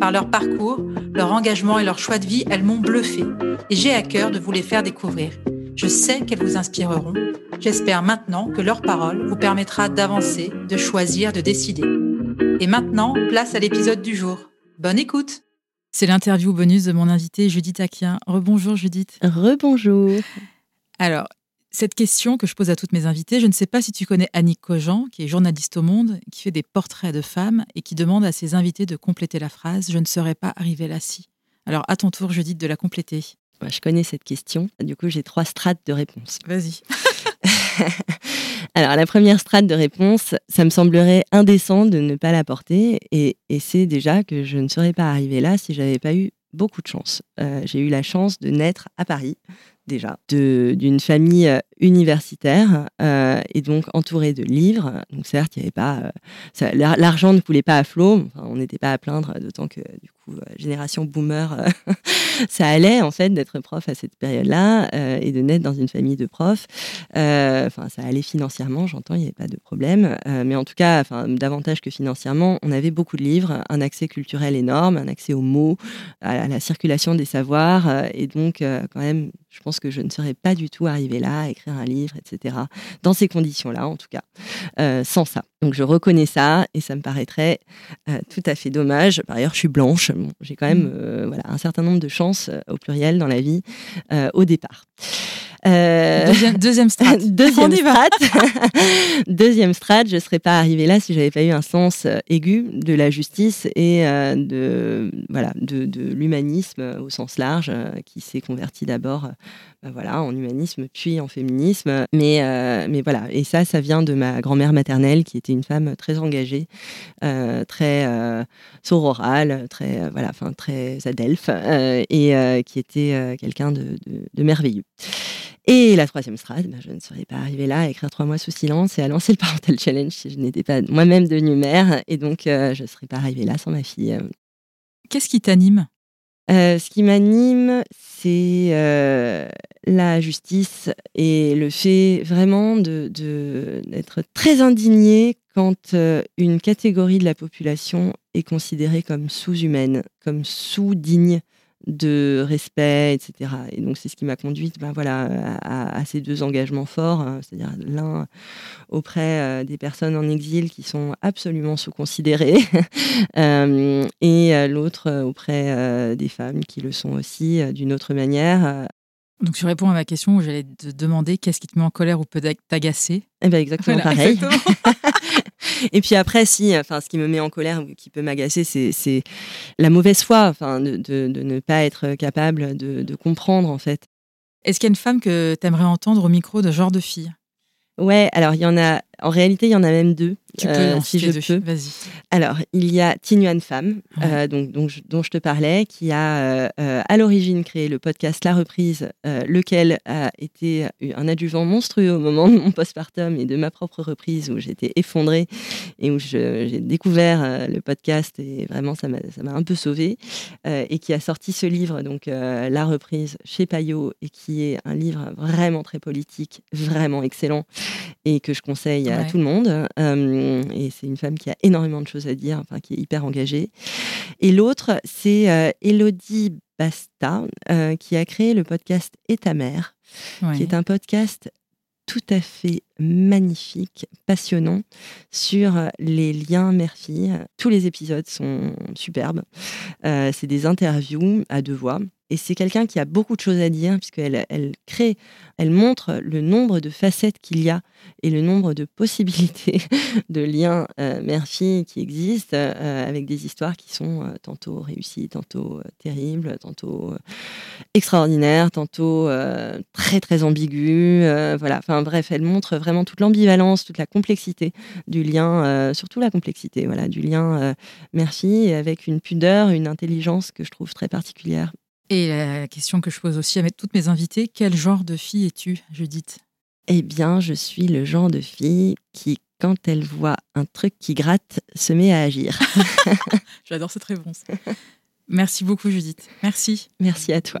Par leur parcours, leur engagement et leur choix de vie, elles m'ont bluffé et j'ai à cœur de vous les faire découvrir. Je sais qu'elles vous inspireront. J'espère maintenant que leur parole vous permettra d'avancer, de choisir, de décider. Et maintenant, place à l'épisode du jour. Bonne écoute C'est l'interview bonus de mon invitée Judith Aquien. Rebonjour Judith. Rebonjour. Alors, cette question que je pose à toutes mes invitées, je ne sais pas si tu connais Annick Cogent, qui est journaliste au Monde, qui fait des portraits de femmes et qui demande à ses invités de compléter la phrase Je ne serais pas arrivée là si. Alors, à ton tour, Judith, de la compléter. je connais cette question. Du coup, j'ai trois strates de réponse. Vas-y. Alors, la première strate de réponse, ça me semblerait indécent de ne pas l'apporter. Et, et c'est déjà que je ne serais pas arrivée là si j'avais pas eu beaucoup de chance. Euh, j'ai eu la chance de naître à Paris, déjà, d'une famille euh, universitaire euh, et donc entourée de livres. Donc certes, il avait pas, l'argent ne coulait pas à flot. on n'était pas à plaindre, d'autant que du coup, génération boomer, ça allait en fait d'être prof à cette période-là et de naître dans une famille de profs. Enfin, ça allait financièrement, j'entends, il n'y avait pas de problème. mais en tout cas, enfin, davantage que financièrement, on avait beaucoup de livres, un accès culturel énorme, un accès aux mots, à la circulation des savoirs. et donc, quand même, je pense que je ne serais pas du tout arrivée là à écrire un livre, etc. Dans ces conditions-là, en tout cas, euh, sans ça. Donc je reconnais ça et ça me paraîtrait euh, tout à fait dommage. Par ailleurs, je suis blanche. J'ai quand même mm. euh, voilà, un certain nombre de chances au pluriel dans la vie au départ. Deuxième, deuxième strat. deuxième strat. deuxième strat, je ne serais pas arrivée là si j'avais pas eu un sens aigu de la justice et de voilà de, de l'humanisme au sens large qui s'est converti d'abord bah voilà, en humanisme puis en féminisme. Mais, euh, mais voilà, et ça, ça vient de ma grand-mère maternelle qui était une femme très engagée, euh, très euh, sororale, très, voilà, enfin, très adelphe et qui était quelqu'un de, merveilleux. Et la troisième strate, ben, je ne serais pas arrivée là à écrire trois mois sous silence et à lancer le Parental Challenge si je n'étais pas moi-même devenue mère. Et donc, je ne serais pas arrivée là sans ma fille. Qu'est-ce qui t'anime? Ce qui m'anime, c'est euh, la justice et le fait vraiment d'être de, très indigné quand euh, une catégorie de la population est considérée comme sous-humaine, comme sous-digne de respect, etc. Et donc c'est ce qui m'a conduite ben voilà, à, ces deux engagements forts, hein, c'est-à-dire l'un auprès euh, des personnes en exil qui sont absolument sous-considérées, euh, et l'autre auprès des femmes qui le sont aussi euh, d'une autre manière. Donc tu réponds à ma question où j'allais te demander qu'est-ce qui te met en colère ou peut t'agacer? Eh ben exactement pareil. Et puis après, si, enfin, ce qui me met en colère ou qui peut m'agacer, c'est la mauvaise foi, enfin, de, de, ne pas être capable de, de comprendre en fait. Est-ce qu'il y a une femme que tu aimerais entendre au micro de genre de fille? Ouais, alors il y en a en réalité, il y en a même deux. Tu peux, euh, si je peux. Vas-y. Alors, il y a Tinuan Femme, euh, donc, dont, je, dont, je, te parlais, qui a euh, à l'origine créé le podcast La Reprise, lequel a été un adjuvant monstrueux au moment de mon postpartum et de ma propre reprise, où j'étais effondrée et où j'ai découvert le podcast et vraiment ça m'a un peu sauvée. et qui a sorti ce livre, donc La Reprise, chez Payot, et qui est un livre vraiment très politique, vraiment excellent, et que je conseille à tout le monde. Euh, et c'est une femme qui a énormément de choses à dire, enfin, qui est hyper engagée. Et l'autre, c'est euh, Elodie Basta, euh, qui a créé le podcast Et ta mère, qui est un podcast tout à fait magnifique, passionnant sur les liens mère-fille. Tous les épisodes sont superbes. c'est des interviews à deux voix et c'est quelqu'un qui a beaucoup de choses à dire, puisqu'elle elle crée, elle montre le nombre de facettes qu'il y a et le nombre de possibilités de liens euh, mère-fille qui existent, euh, avec des histoires qui sont euh, tantôt réussies, tantôt terribles, tantôt extraordinaires, tantôt très très ambiguës. voilà, enfin bref, elle montre vraiment toute l'ambivalence, toute la complexité du lien, surtout la complexité, voilà, du lien mère-fille, avec une pudeur, une intelligence que je trouve très particulière. Et la question que je pose aussi à toutes mes invités, quel genre de fille es-tu, Judith? Eh bien, je suis le genre de fille qui, quand elle voit un truc qui gratte, se met à agir. J'adore cette réponse. Merci beaucoup, Judith. Merci. Merci à toi.